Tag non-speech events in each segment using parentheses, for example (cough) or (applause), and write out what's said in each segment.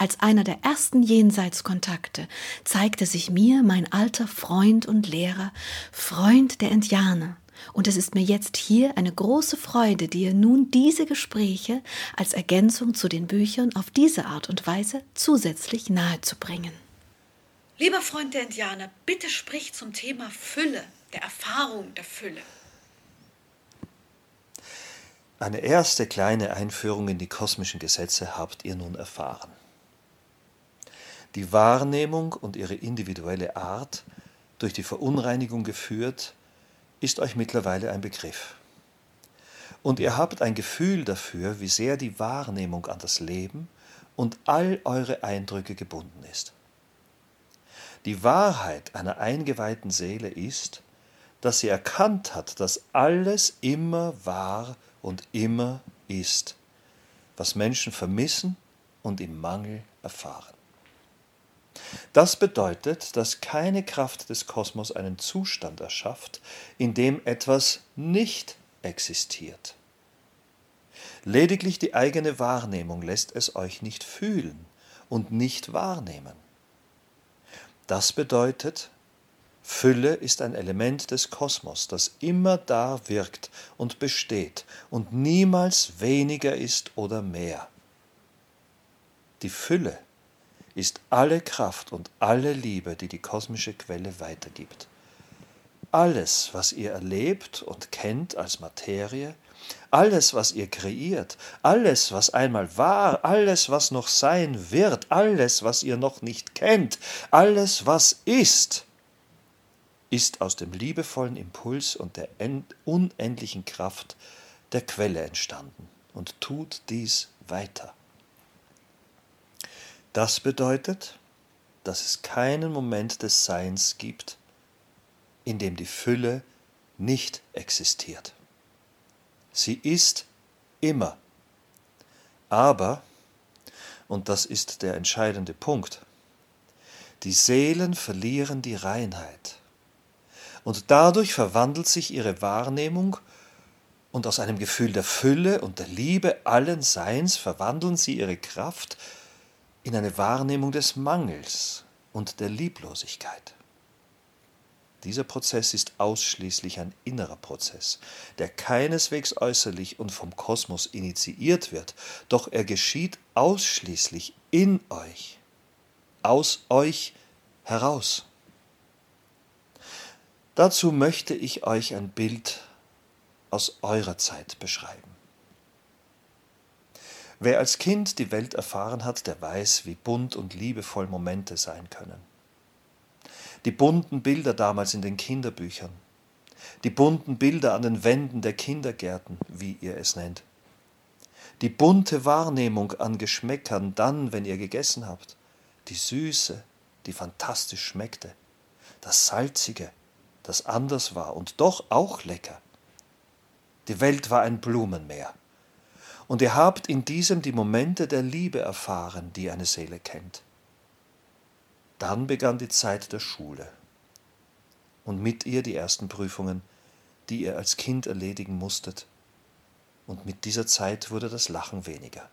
Als einer der ersten Jenseitskontakte zeigte sich mir mein alter Freund und Lehrer, Freund der Indianer, und es ist mir jetzt hier eine große Freude, dir nun diese Gespräche als Ergänzung zu den Büchern auf diese Art und Weise zusätzlich nahezubringen. Lieber Freund der Indianer, bitte sprich zum Thema Fülle, der Erfahrung der Fülle. Eine erste kleine Einführung in die kosmischen Gesetze habt ihr nun erfahren. Die Wahrnehmung und ihre individuelle Art, durch die Verunreinigung geführt, ist euch mittlerweile ein Begriff. Und ihr habt ein Gefühl dafür, wie sehr die Wahrnehmung an das Leben und all eure Eindrücke gebunden ist. Die Wahrheit einer eingeweihten Seele ist, dass sie erkannt hat, dass alles immer war und immer ist, was Menschen vermissen und im Mangel erfahren. Das bedeutet, dass keine Kraft des Kosmos einen Zustand erschafft, in dem etwas nicht existiert. Lediglich die eigene Wahrnehmung lässt es euch nicht fühlen und nicht wahrnehmen. Das bedeutet, Fülle ist ein Element des Kosmos, das immer da wirkt und besteht und niemals weniger ist oder mehr. Die Fülle ist alle Kraft und alle Liebe, die die kosmische Quelle weitergibt. Alles, was ihr erlebt und kennt als Materie, alles, was ihr kreiert, alles, was einmal war, alles, was noch sein wird, alles, was ihr noch nicht kennt, alles, was ist, ist aus dem liebevollen Impuls und der unendlichen Kraft der Quelle entstanden und tut dies weiter. Das bedeutet, dass es keinen Moment des Seins gibt, in dem die Fülle nicht existiert. Sie ist immer. Aber, und das ist der entscheidende Punkt, die Seelen verlieren die Reinheit. Und dadurch verwandelt sich ihre Wahrnehmung und aus einem Gefühl der Fülle und der Liebe allen Seins verwandeln sie ihre Kraft in eine Wahrnehmung des Mangels und der Lieblosigkeit. Dieser Prozess ist ausschließlich ein innerer Prozess, der keineswegs äußerlich und vom Kosmos initiiert wird, doch er geschieht ausschließlich in euch, aus euch heraus. Dazu möchte ich euch ein Bild aus eurer Zeit beschreiben. Wer als Kind die Welt erfahren hat, der weiß, wie bunt und liebevoll Momente sein können. Die bunten Bilder damals in den Kinderbüchern, die bunten Bilder an den Wänden der Kindergärten, wie ihr es nennt, die bunte Wahrnehmung an Geschmäckern dann, wenn ihr gegessen habt, die Süße, die fantastisch schmeckte, das Salzige, das anders war und doch auch lecker. Die Welt war ein Blumenmeer und ihr habt in diesem die Momente der Liebe erfahren, die eine Seele kennt. Dann begann die Zeit der Schule und mit ihr die ersten Prüfungen, die ihr als Kind erledigen musstet, und mit dieser Zeit wurde das Lachen weniger.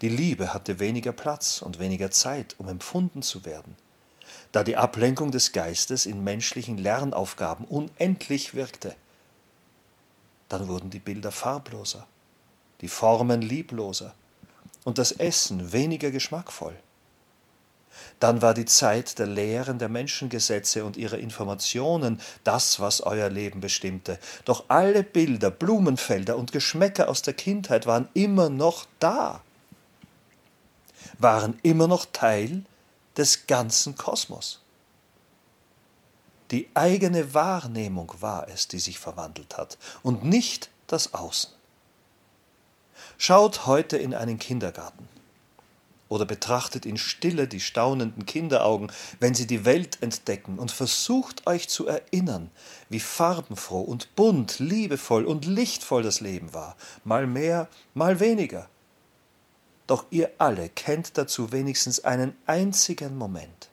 Die Liebe hatte weniger Platz und weniger Zeit, um empfunden zu werden, da die Ablenkung des Geistes in menschlichen Lernaufgaben unendlich wirkte. Dann wurden die Bilder farbloser, die Formen liebloser und das Essen weniger geschmackvoll. Dann war die Zeit der Lehren der Menschengesetze und ihrer Informationen das, was euer Leben bestimmte. Doch alle Bilder, Blumenfelder und Geschmäcker aus der Kindheit waren immer noch da, waren immer noch Teil des ganzen Kosmos. Die eigene Wahrnehmung war es, die sich verwandelt hat, und nicht das Außen. Schaut heute in einen Kindergarten oder betrachtet in Stille die staunenden Kinderaugen, wenn sie die Welt entdecken, und versucht euch zu erinnern, wie farbenfroh und bunt, liebevoll und lichtvoll das Leben war, mal mehr, mal weniger. Doch ihr alle kennt dazu wenigstens einen einzigen Moment.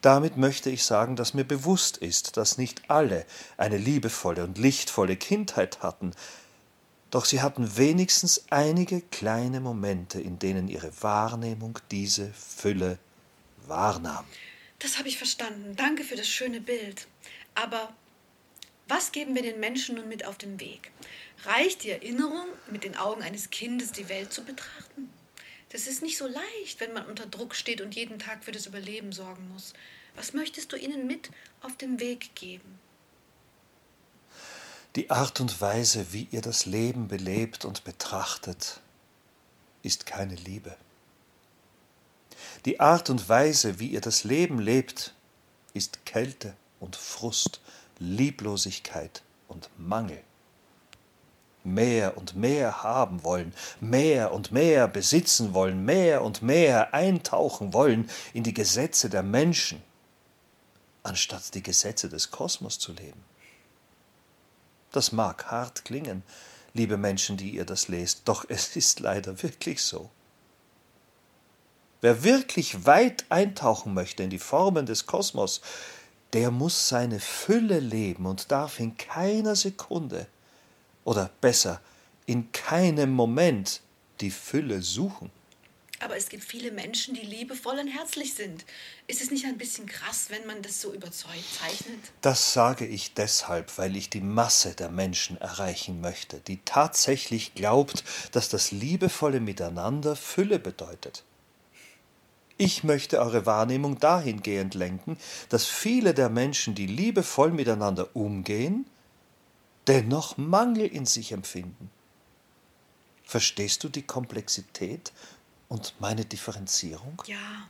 Damit möchte ich sagen, dass mir bewusst ist, dass nicht alle eine liebevolle und lichtvolle Kindheit hatten, doch sie hatten wenigstens einige kleine Momente, in denen ihre Wahrnehmung diese Fülle wahrnahm. Das habe ich verstanden. Danke für das schöne Bild. Aber was geben wir den Menschen nun mit auf den Weg? Reicht die Erinnerung, mit den Augen eines Kindes die Welt zu betrachten? Das ist nicht so leicht, wenn man unter Druck steht und jeden Tag für das Überleben sorgen muss. Was möchtest du ihnen mit auf den Weg geben? Die Art und Weise, wie ihr das Leben belebt und betrachtet, ist keine Liebe. Die Art und Weise, wie ihr das Leben lebt, ist Kälte und Frust, Lieblosigkeit und Mangel. Mehr und mehr haben wollen, mehr und mehr besitzen wollen, mehr und mehr eintauchen wollen in die Gesetze der Menschen, anstatt die Gesetze des Kosmos zu leben. Das mag hart klingen, liebe Menschen, die ihr das lest, doch es ist leider wirklich so. Wer wirklich weit eintauchen möchte in die Formen des Kosmos, der muss seine Fülle leben und darf in keiner Sekunde oder besser in keinem Moment die Fülle suchen. Aber es gibt viele Menschen, die liebevoll und herzlich sind. Ist es nicht ein bisschen krass, wenn man das so überzeugt zeichnet? Das sage ich deshalb, weil ich die Masse der Menschen erreichen möchte, die tatsächlich glaubt, dass das liebevolle Miteinander Fülle bedeutet. Ich möchte eure Wahrnehmung dahingehend lenken, dass viele der Menschen, die liebevoll miteinander umgehen, dennoch Mangel in sich empfinden. Verstehst du die Komplexität und meine Differenzierung? Ja,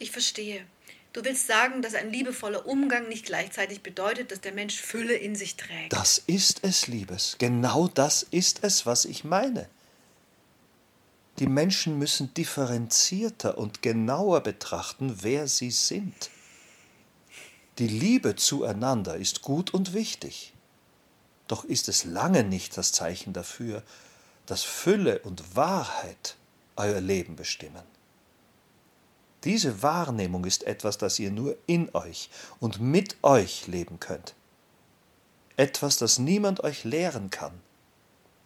ich verstehe. Du willst sagen, dass ein liebevoller Umgang nicht gleichzeitig bedeutet, dass der Mensch Fülle in sich trägt. Das ist es, Liebes. Genau das ist es, was ich meine. Die Menschen müssen differenzierter und genauer betrachten, wer sie sind. Die Liebe zueinander ist gut und wichtig. Doch ist es lange nicht das Zeichen dafür, dass Fülle und Wahrheit euer Leben bestimmen. Diese Wahrnehmung ist etwas, das ihr nur in euch und mit euch leben könnt. Etwas, das niemand euch lehren kann,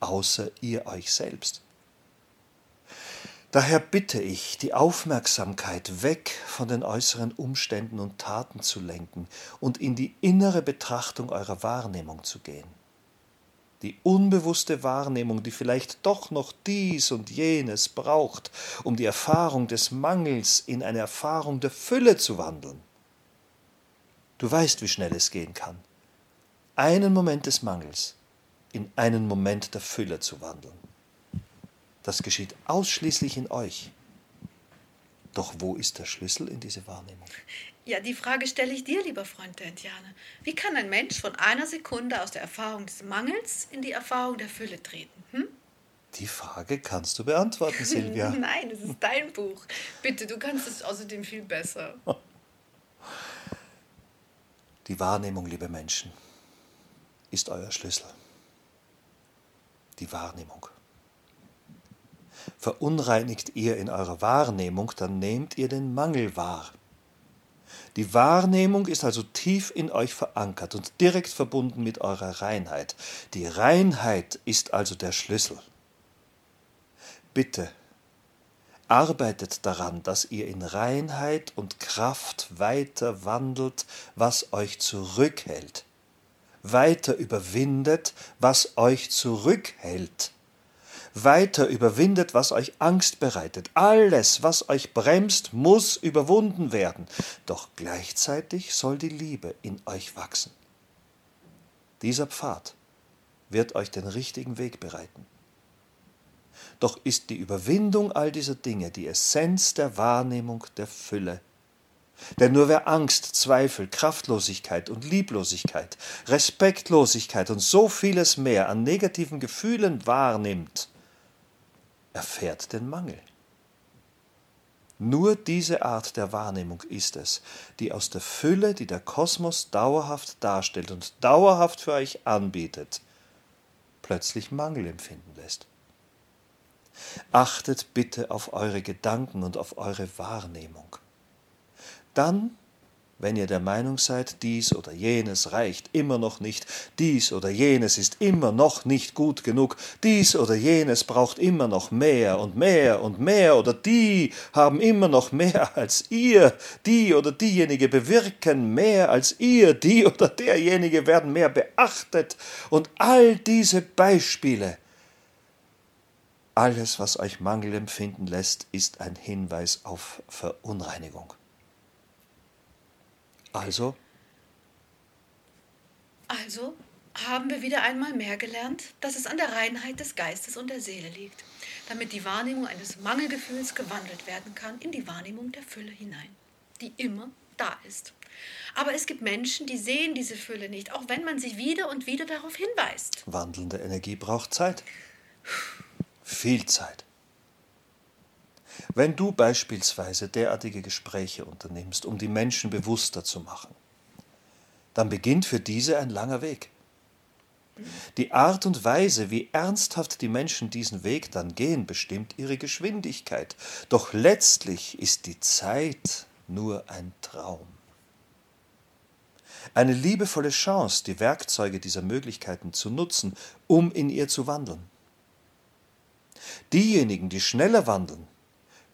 außer ihr euch selbst. Daher bitte ich, die Aufmerksamkeit weg von den äußeren Umständen und Taten zu lenken und in die innere Betrachtung eurer Wahrnehmung zu gehen die unbewusste Wahrnehmung, die vielleicht doch noch dies und jenes braucht, um die Erfahrung des Mangels in eine Erfahrung der Fülle zu wandeln. Du weißt, wie schnell es gehen kann. Einen Moment des Mangels in einen Moment der Fülle zu wandeln. Das geschieht ausschließlich in euch. Doch wo ist der Schlüssel in diese Wahrnehmung? Ja, die Frage stelle ich dir, lieber Freund der Indianer. Wie kann ein Mensch von einer Sekunde aus der Erfahrung des Mangels in die Erfahrung der Fülle treten? Hm? Die Frage kannst du beantworten, Silvia. (laughs) Nein, es ist dein Buch. Bitte, du kannst es außerdem viel besser. (laughs) Die Wahrnehmung, liebe Menschen, ist euer Schlüssel. Die Wahrnehmung. Verunreinigt ihr in eurer Wahrnehmung, dann nehmt ihr den Mangel wahr. Die Wahrnehmung ist also tief in euch verankert und direkt verbunden mit eurer Reinheit. Die Reinheit ist also der Schlüssel. Bitte, arbeitet daran, dass ihr in Reinheit und Kraft weiter wandelt, was euch zurückhält, weiter überwindet, was euch zurückhält weiter überwindet, was euch Angst bereitet. Alles, was euch bremst, muss überwunden werden. Doch gleichzeitig soll die Liebe in euch wachsen. Dieser Pfad wird euch den richtigen Weg bereiten. Doch ist die Überwindung all dieser Dinge die Essenz der Wahrnehmung der Fülle. Denn nur wer Angst, Zweifel, Kraftlosigkeit und Lieblosigkeit, Respektlosigkeit und so vieles mehr an negativen Gefühlen wahrnimmt, erfährt den Mangel. Nur diese Art der Wahrnehmung ist es, die aus der Fülle, die der Kosmos dauerhaft darstellt und dauerhaft für euch anbietet, plötzlich Mangel empfinden lässt. Achtet bitte auf eure Gedanken und auf eure Wahrnehmung. Dann wenn ihr der Meinung seid, dies oder jenes reicht immer noch nicht, dies oder jenes ist immer noch nicht gut genug, dies oder jenes braucht immer noch mehr und mehr und mehr, oder die haben immer noch mehr als ihr, die oder diejenige bewirken mehr als ihr, die oder derjenige werden mehr beachtet, und all diese Beispiele, alles, was euch Mangel empfinden lässt, ist ein Hinweis auf Verunreinigung. Also? Also haben wir wieder einmal mehr gelernt, dass es an der Reinheit des Geistes und der Seele liegt, damit die Wahrnehmung eines Mangelgefühls gewandelt werden kann in die Wahrnehmung der Fülle hinein, die immer da ist. Aber es gibt Menschen, die sehen diese Fülle nicht, auch wenn man sie wieder und wieder darauf hinweist. Wandelnde Energie braucht Zeit. Viel Zeit. Wenn du beispielsweise derartige Gespräche unternimmst, um die Menschen bewusster zu machen, dann beginnt für diese ein langer Weg. Die Art und Weise, wie ernsthaft die Menschen diesen Weg dann gehen, bestimmt ihre Geschwindigkeit. Doch letztlich ist die Zeit nur ein Traum. Eine liebevolle Chance, die Werkzeuge dieser Möglichkeiten zu nutzen, um in ihr zu wandeln. Diejenigen, die schneller wandeln,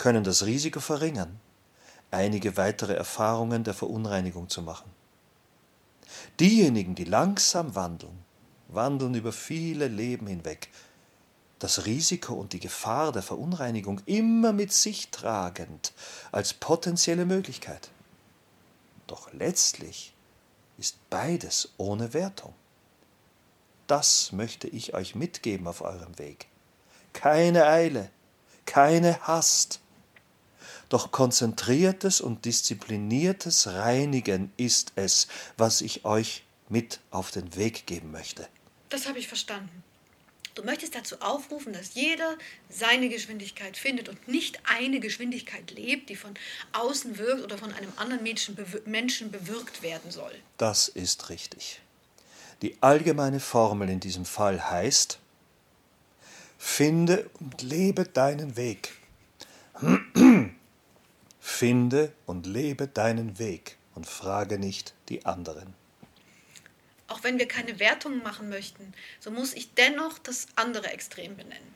können das Risiko verringern, einige weitere Erfahrungen der Verunreinigung zu machen. Diejenigen, die langsam wandeln, wandeln über viele Leben hinweg, das Risiko und die Gefahr der Verunreinigung immer mit sich tragend als potenzielle Möglichkeit. Doch letztlich ist beides ohne Wertung. Das möchte ich euch mitgeben auf eurem Weg. Keine Eile, keine Hast, doch konzentriertes und diszipliniertes Reinigen ist es, was ich euch mit auf den Weg geben möchte. Das habe ich verstanden. Du möchtest dazu aufrufen, dass jeder seine Geschwindigkeit findet und nicht eine Geschwindigkeit lebt, die von außen wirkt oder von einem anderen Menschen bewirkt werden soll. Das ist richtig. Die allgemeine Formel in diesem Fall heißt, finde und lebe deinen Weg. Finde und lebe deinen Weg und frage nicht die anderen. Auch wenn wir keine Wertungen machen möchten, so muss ich dennoch das andere Extrem benennen.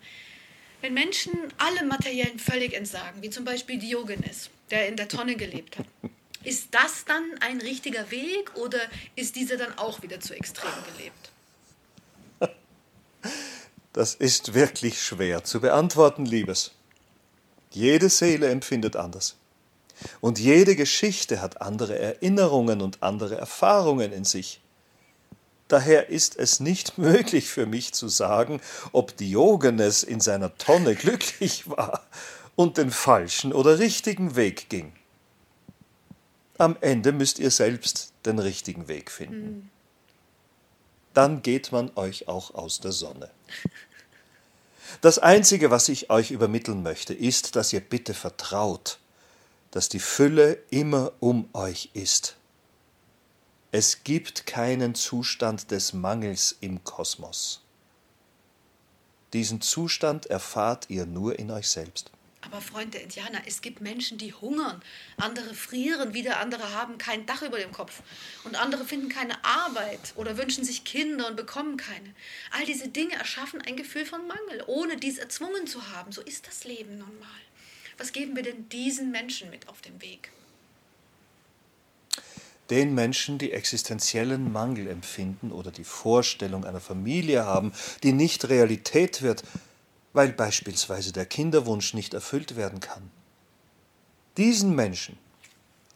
Wenn Menschen alle materiellen völlig entsagen, wie zum Beispiel Diogenes, der in der Tonne gelebt hat, (laughs) ist das dann ein richtiger Weg oder ist dieser dann auch wieder zu extrem gelebt? Das ist wirklich schwer zu beantworten, Liebes. Jede Seele empfindet anders. Und jede Geschichte hat andere Erinnerungen und andere Erfahrungen in sich. Daher ist es nicht (laughs) möglich für mich zu sagen, ob Diogenes in seiner Tonne glücklich (laughs) war und den falschen oder richtigen Weg ging. Am Ende müsst ihr selbst den richtigen Weg finden. Dann geht man euch auch aus der Sonne. Das Einzige, was ich euch übermitteln möchte, ist, dass ihr bitte vertraut, dass die Fülle immer um euch ist. Es gibt keinen Zustand des Mangels im Kosmos. Diesen Zustand erfahrt ihr nur in euch selbst. Aber Freund der Indianer, es gibt Menschen, die hungern, andere frieren, wieder andere haben kein Dach über dem Kopf und andere finden keine Arbeit oder wünschen sich Kinder und bekommen keine. All diese Dinge erschaffen ein Gefühl von Mangel, ohne dies erzwungen zu haben. So ist das Leben nun mal. Was geben wir denn diesen Menschen mit auf dem Weg? Den Menschen, die existenziellen Mangel empfinden oder die Vorstellung einer Familie haben, die nicht Realität wird, weil beispielsweise der Kinderwunsch nicht erfüllt werden kann. Diesen Menschen,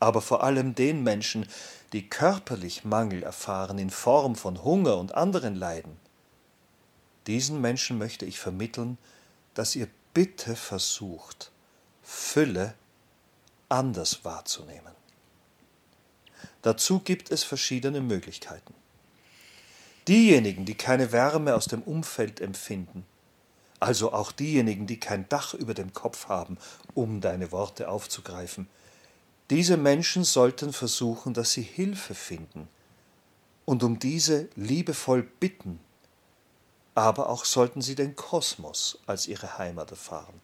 aber vor allem den Menschen, die körperlich Mangel erfahren in Form von Hunger und anderen Leiden, diesen Menschen möchte ich vermitteln, dass ihr bitte versucht, Fülle anders wahrzunehmen. Dazu gibt es verschiedene Möglichkeiten. Diejenigen, die keine Wärme aus dem Umfeld empfinden, also auch diejenigen, die kein Dach über dem Kopf haben, um deine Worte aufzugreifen. Diese Menschen sollten versuchen, dass sie Hilfe finden und um diese liebevoll bitten, aber auch sollten sie den Kosmos als ihre Heimat erfahren.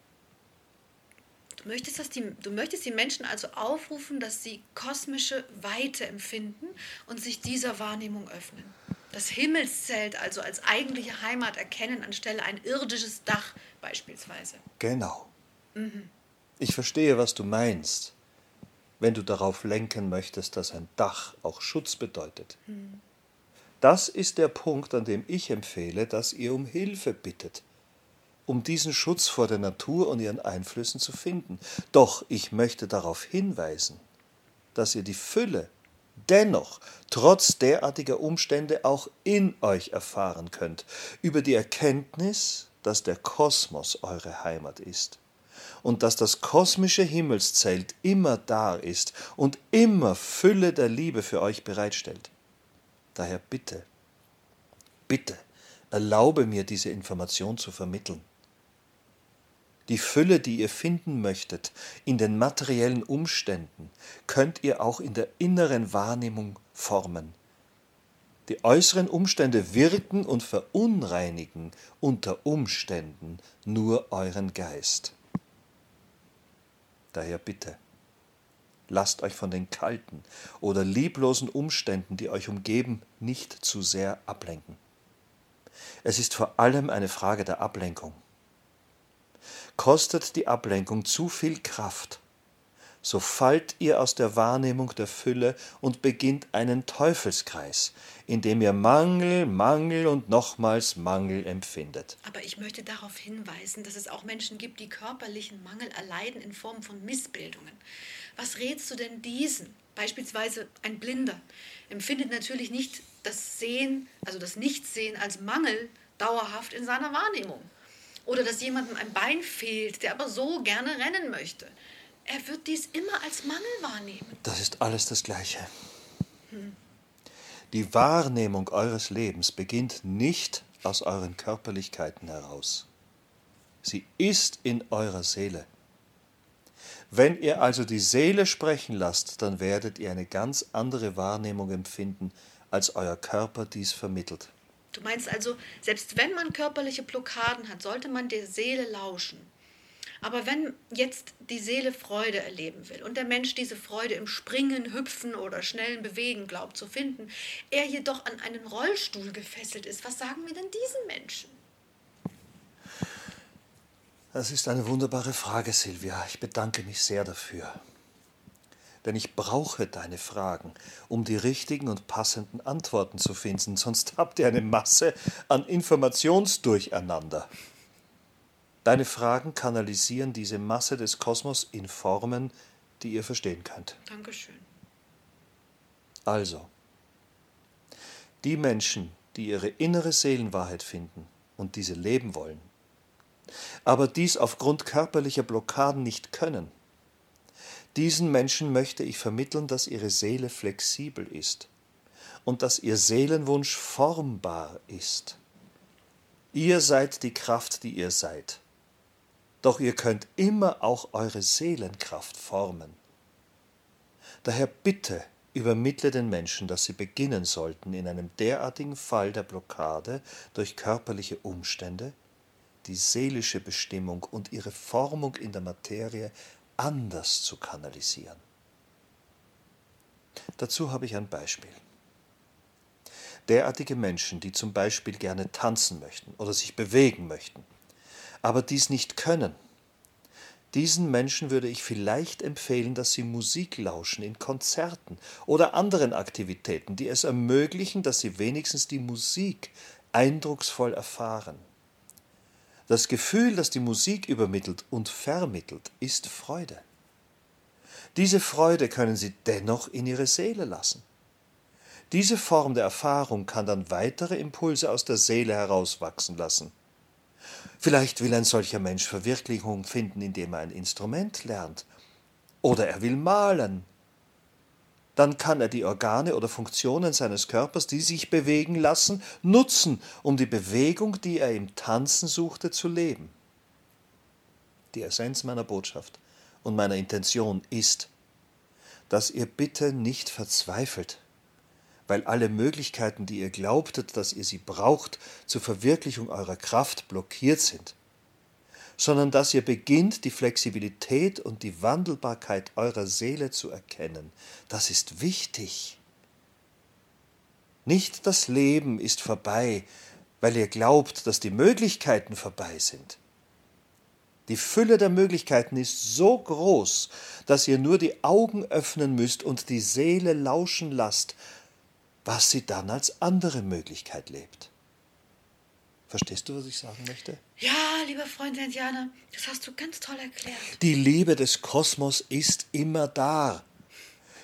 Du möchtest, dass die, du möchtest die Menschen also aufrufen, dass sie kosmische Weite empfinden und sich dieser Wahrnehmung öffnen. Das Himmelszelt also als eigentliche Heimat erkennen, anstelle ein irdisches Dach beispielsweise. Genau. Mhm. Ich verstehe, was du meinst, wenn du darauf lenken möchtest, dass ein Dach auch Schutz bedeutet. Mhm. Das ist der Punkt, an dem ich empfehle, dass ihr um Hilfe bittet um diesen Schutz vor der Natur und ihren Einflüssen zu finden. Doch ich möchte darauf hinweisen, dass ihr die Fülle dennoch trotz derartiger Umstände auch in euch erfahren könnt, über die Erkenntnis, dass der Kosmos eure Heimat ist und dass das kosmische Himmelszelt immer da ist und immer Fülle der Liebe für euch bereitstellt. Daher bitte, bitte, erlaube mir diese Information zu vermitteln. Die Fülle, die ihr finden möchtet in den materiellen Umständen, könnt ihr auch in der inneren Wahrnehmung formen. Die äußeren Umstände wirken und verunreinigen unter Umständen nur euren Geist. Daher bitte, lasst euch von den kalten oder lieblosen Umständen, die euch umgeben, nicht zu sehr ablenken. Es ist vor allem eine Frage der Ablenkung. Kostet die Ablenkung zu viel Kraft, so fallt ihr aus der Wahrnehmung der Fülle und beginnt einen Teufelskreis, in dem ihr Mangel, Mangel und nochmals Mangel empfindet. Aber ich möchte darauf hinweisen, dass es auch Menschen gibt, die körperlichen Mangel erleiden in Form von Missbildungen. Was rätst du denn diesen? Beispielsweise ein Blinder empfindet natürlich nicht das Sehen, also das Nichtsehen als Mangel dauerhaft in seiner Wahrnehmung. Oder dass jemandem ein Bein fehlt, der aber so gerne rennen möchte. Er wird dies immer als Mangel wahrnehmen. Das ist alles das Gleiche. Hm. Die Wahrnehmung eures Lebens beginnt nicht aus euren Körperlichkeiten heraus. Sie ist in eurer Seele. Wenn ihr also die Seele sprechen lasst, dann werdet ihr eine ganz andere Wahrnehmung empfinden, als euer Körper dies vermittelt. Du meinst also, selbst wenn man körperliche Blockaden hat, sollte man der Seele lauschen. Aber wenn jetzt die Seele Freude erleben will und der Mensch diese Freude im Springen, Hüpfen oder schnellen Bewegen glaubt zu finden, er jedoch an einen Rollstuhl gefesselt ist, was sagen wir denn diesen Menschen? Das ist eine wunderbare Frage, Silvia. Ich bedanke mich sehr dafür denn ich brauche deine Fragen, um die richtigen und passenden Antworten zu finden, sonst (laughs) habt ihr eine Masse an Informationsdurcheinander. Deine Fragen kanalisieren diese Masse des Kosmos in Formen, die ihr verstehen könnt. Dankeschön. Also, die Menschen, die ihre innere Seelenwahrheit finden und diese leben wollen, aber dies aufgrund körperlicher Blockaden nicht können, diesen Menschen möchte ich vermitteln, dass ihre Seele flexibel ist und dass ihr Seelenwunsch formbar ist. Ihr seid die Kraft, die ihr seid. Doch ihr könnt immer auch eure Seelenkraft formen. Daher bitte übermittle den Menschen, dass sie beginnen sollten, in einem derartigen Fall der Blockade durch körperliche Umstände die seelische Bestimmung und ihre Formung in der Materie anders zu kanalisieren. Dazu habe ich ein Beispiel. Derartige Menschen, die zum Beispiel gerne tanzen möchten oder sich bewegen möchten, aber dies nicht können, diesen Menschen würde ich vielleicht empfehlen, dass sie Musik lauschen in Konzerten oder anderen Aktivitäten, die es ermöglichen, dass sie wenigstens die Musik eindrucksvoll erfahren. Das Gefühl, das die Musik übermittelt und vermittelt, ist Freude. Diese Freude können Sie dennoch in Ihre Seele lassen. Diese Form der Erfahrung kann dann weitere Impulse aus der Seele herauswachsen lassen. Vielleicht will ein solcher Mensch Verwirklichung finden, indem er ein Instrument lernt. Oder er will malen. Dann kann er die Organe oder Funktionen seines Körpers, die sich bewegen lassen, nutzen, um die Bewegung, die er im Tanzen suchte, zu leben. Die Essenz meiner Botschaft und meiner Intention ist, dass ihr bitte nicht verzweifelt, weil alle Möglichkeiten, die ihr glaubtet, dass ihr sie braucht zur Verwirklichung eurer Kraft, blockiert sind, sondern dass ihr beginnt, die Flexibilität und die Wandelbarkeit eurer Seele zu erkennen. Das ist wichtig. Nicht das Leben ist vorbei, weil ihr glaubt, dass die Möglichkeiten vorbei sind. Die Fülle der Möglichkeiten ist so groß, dass ihr nur die Augen öffnen müsst und die Seele lauschen lasst, was sie dann als andere Möglichkeit lebt. Verstehst du, was ich sagen möchte? Ja, lieber Freund Indianer, das hast du ganz toll erklärt. Die Liebe des Kosmos ist immer da.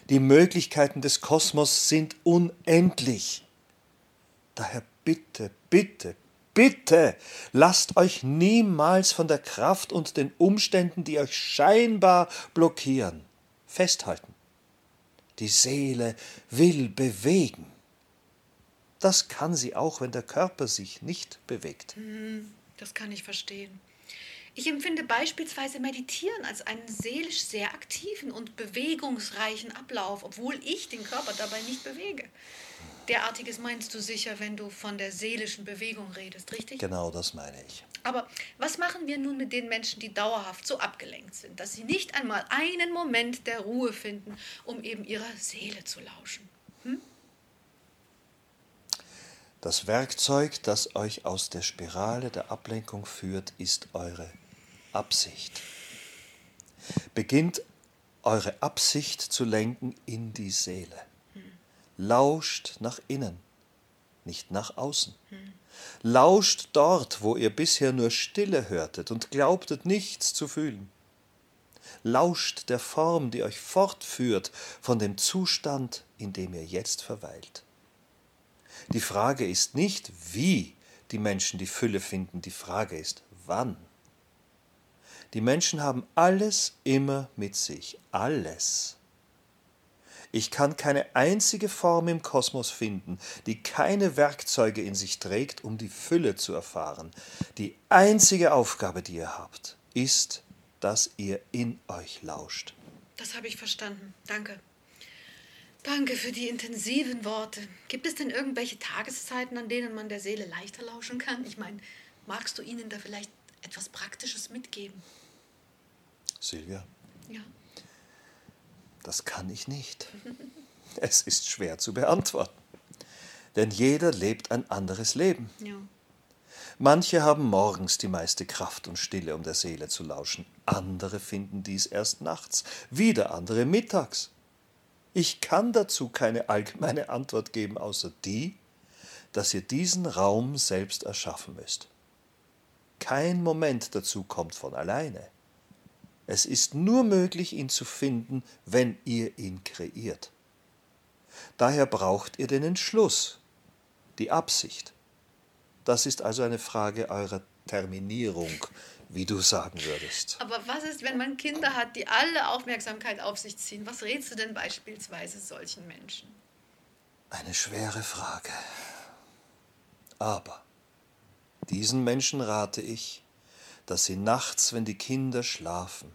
Die Möglichkeiten des Kosmos sind unendlich. Daher bitte, bitte, bitte, lasst euch niemals von der Kraft und den Umständen, die euch scheinbar blockieren, festhalten. Die Seele will bewegen. Das kann sie auch, wenn der Körper sich nicht bewegt. Hm, das kann ich verstehen. Ich empfinde beispielsweise Meditieren als einen seelisch sehr aktiven und bewegungsreichen Ablauf, obwohl ich den Körper dabei nicht bewege. Derartiges meinst du sicher, wenn du von der seelischen Bewegung redest, richtig? Genau, das meine ich. Aber was machen wir nun mit den Menschen, die dauerhaft so abgelenkt sind, dass sie nicht einmal einen Moment der Ruhe finden, um eben ihrer Seele zu lauschen? Hm? Das Werkzeug, das euch aus der Spirale der Ablenkung führt, ist eure Absicht. Beginnt eure Absicht zu lenken in die Seele. Lauscht nach innen, nicht nach außen. Lauscht dort, wo ihr bisher nur Stille hörtet und glaubtet nichts zu fühlen. Lauscht der Form, die euch fortführt von dem Zustand, in dem ihr jetzt verweilt. Die Frage ist nicht, wie die Menschen die Fülle finden, die Frage ist, wann. Die Menschen haben alles immer mit sich, alles. Ich kann keine einzige Form im Kosmos finden, die keine Werkzeuge in sich trägt, um die Fülle zu erfahren. Die einzige Aufgabe, die ihr habt, ist, dass ihr in euch lauscht. Das habe ich verstanden. Danke. Danke für die intensiven Worte. Gibt es denn irgendwelche Tageszeiten, an denen man der Seele leichter lauschen kann? Ich meine, magst du ihnen da vielleicht etwas Praktisches mitgeben? Silvia? Ja. Das kann ich nicht. (laughs) Es ist schwer zu beantworten. Denn jeder lebt ein anderes Leben. Ja. Manche haben morgens die meiste Kraft und Stille, um der Seele zu lauschen. Andere finden dies erst nachts. Wieder andere mittags. Ich kann dazu keine allgemeine Antwort geben, außer die, dass ihr diesen Raum selbst erschaffen müsst. Kein Moment dazu kommt von alleine. Es ist nur möglich, ihn zu finden, wenn ihr ihn kreiert. Daher braucht ihr den Entschluss, die Absicht. Das ist also eine Frage eurer Terminierung, wie du sagen würdest. Aber was ist, wenn man Kinder hat, die alle Aufmerksamkeit auf sich ziehen? Was rätst du denn beispielsweise solchen Menschen? Eine schwere Frage. Aber diesen Menschen rate ich, dass sie nachts, wenn die Kinder schlafen,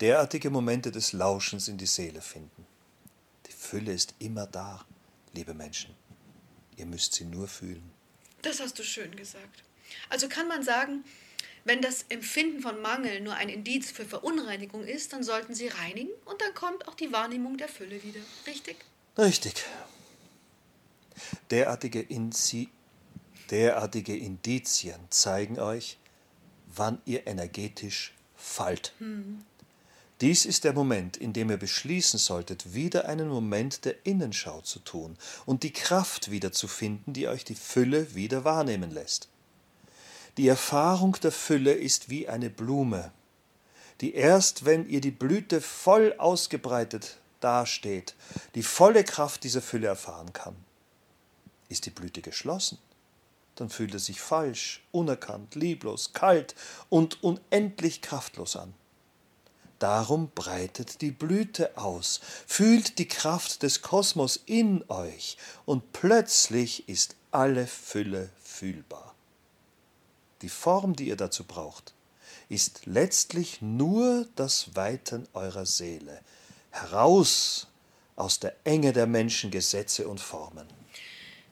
derartige Momente des Lauschens in die Seele finden. Die Fülle ist immer da, liebe Menschen. Ihr müsst sie nur fühlen. Das hast du schön gesagt. Also kann man sagen, wenn das Empfinden von Mangel nur ein Indiz für Verunreinigung ist, dann sollten sie reinigen und dann kommt auch die Wahrnehmung der Fülle wieder. Richtig? Richtig. Derartige, Inzi derartige Indizien zeigen euch, wann ihr energetisch fallt. Hm. Dies ist der Moment, in dem ihr beschließen solltet, wieder einen Moment der Innenschau zu tun und die Kraft wiederzufinden, die euch die Fülle wieder wahrnehmen lässt. Die Erfahrung der Fülle ist wie eine Blume, die erst, wenn ihr die Blüte voll ausgebreitet dasteht, die volle Kraft dieser Fülle erfahren kann. Ist die Blüte geschlossen, dann fühlt es sich falsch, unerkannt, lieblos, kalt und unendlich kraftlos an. Darum breitet die Blüte aus, fühlt die Kraft des Kosmos in euch, und plötzlich ist alle Fülle fühlbar. Die Form, die ihr dazu braucht, ist letztlich nur das Weiten eurer Seele, heraus aus der Enge der Menschengesetze und Formen.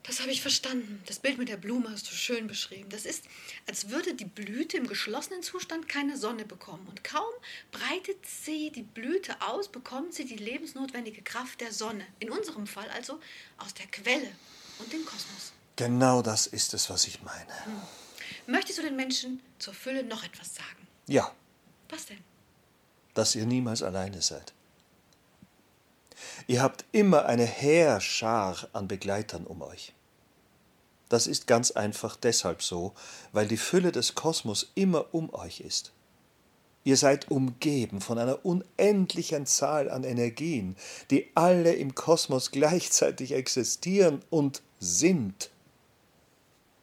Das habe ich verstanden. Das Bild mit der Blume hast du schön beschrieben. Das ist, als würde die Blüte im geschlossenen Zustand keine Sonne bekommen. Und kaum breitet sie die Blüte aus, bekommt sie die lebensnotwendige Kraft der Sonne. In unserem Fall also aus der Quelle und dem Kosmos. Genau das ist es, was ich meine. Hm. Möchtest du den Menschen zur Fülle noch etwas sagen? Ja. Was denn? Dass ihr niemals alleine seid. Ihr habt immer eine Heerschar an Begleitern um euch. Das ist ganz einfach deshalb so, weil die Fülle des Kosmos immer um euch ist. Ihr seid umgeben von einer unendlichen Zahl an Energien, die alle im Kosmos gleichzeitig existieren und sind.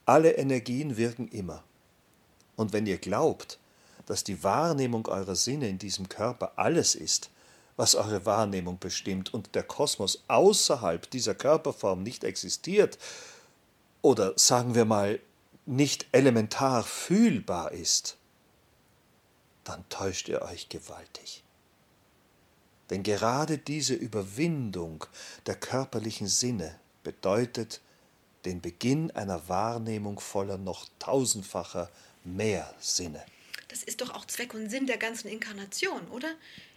Alle Energien wirken immer. Und wenn ihr glaubt, dass die Wahrnehmung eurer Sinne in diesem Körper alles ist, was eure Wahrnehmung bestimmt und der Kosmos außerhalb dieser Körperform nicht existiert, oder sagen wir mal nicht elementar fühlbar ist, dann täuscht ihr euch gewaltig. Denn gerade diese Überwindung der körperlichen Sinne bedeutet den Beginn einer Wahrnehmung voller noch tausendfacher mehr Sinne. Das ist doch auch Zweck und Sinn der ganzen Inkarnation, oder?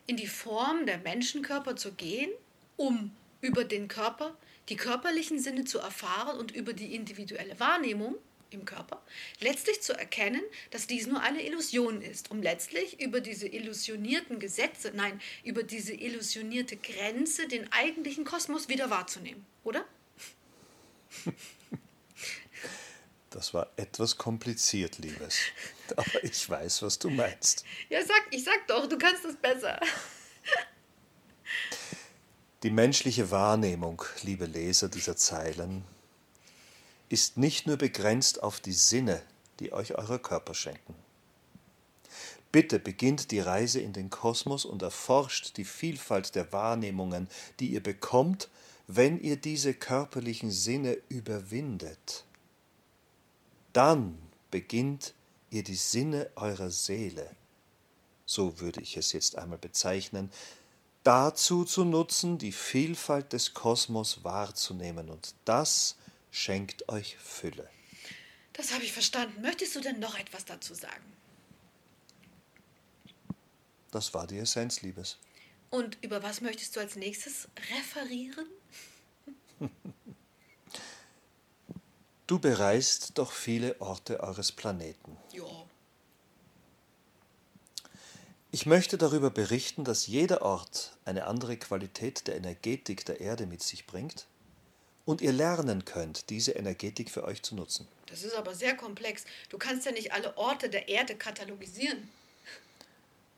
In die Form der Menschenkörper zu gehen, um über den Körper die körperlichen Sinne zu erfahren und über die individuelle Wahrnehmung im Körper, letztlich zu erkennen, dass dies nur eine Illusion ist, um letztlich über diese illusionierten Gesetze, nein, über diese illusionierte Grenze den eigentlichen Kosmos wieder wahrzunehmen, oder? (laughs) Das war etwas kompliziert, Liebes. Aber ich weiß, was du meinst. Ja, sag, ich sag doch, du kannst es besser. Die menschliche Wahrnehmung, liebe Leser dieser Zeilen, ist nicht nur begrenzt auf die Sinne, die euch eure Körper schenken. Bitte beginnt die Reise in den Kosmos und erforscht die Vielfalt der Wahrnehmungen, die ihr bekommt, wenn ihr diese körperlichen Sinne überwindet. Dann beginnt ihr die Sinne eurer Seele, so würde ich es jetzt einmal bezeichnen, dazu zu nutzen, die Vielfalt des Kosmos wahrzunehmen. Und das schenkt euch Fülle. Das habe ich verstanden. Möchtest du denn noch etwas dazu sagen? Das war die Essenz, Liebes. Und über was möchtest du als nächstes referieren? Du bereist doch viele Orte eures Planeten. Ja. Ich möchte darüber berichten, dass jeder Ort eine andere Qualität der Energetik der Erde mit sich bringt und ihr lernen könnt, diese Energetik für euch zu nutzen. Das ist aber sehr komplex. Du kannst ja nicht alle Orte der Erde katalogisieren.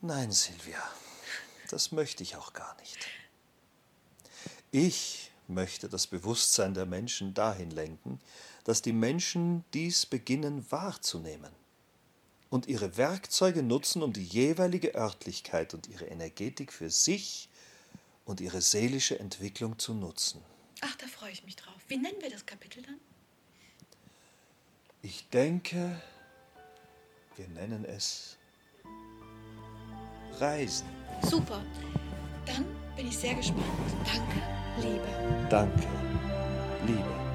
Nein, Silvia, das möchte ich auch gar nicht. Ich möchte das Bewusstsein der Menschen dahin lenken, dass die Menschen dies beginnen wahrzunehmen und ihre Werkzeuge nutzen, um die jeweilige Örtlichkeit und ihre Energetik für sich und ihre seelische Entwicklung zu nutzen. Ach, da freue ich mich drauf. Wie nennen wir das Kapitel dann? Ich denke, wir nennen es Reisen. Super. Dann bin ich sehr gespannt. Danke, Liebe. Danke, Liebe.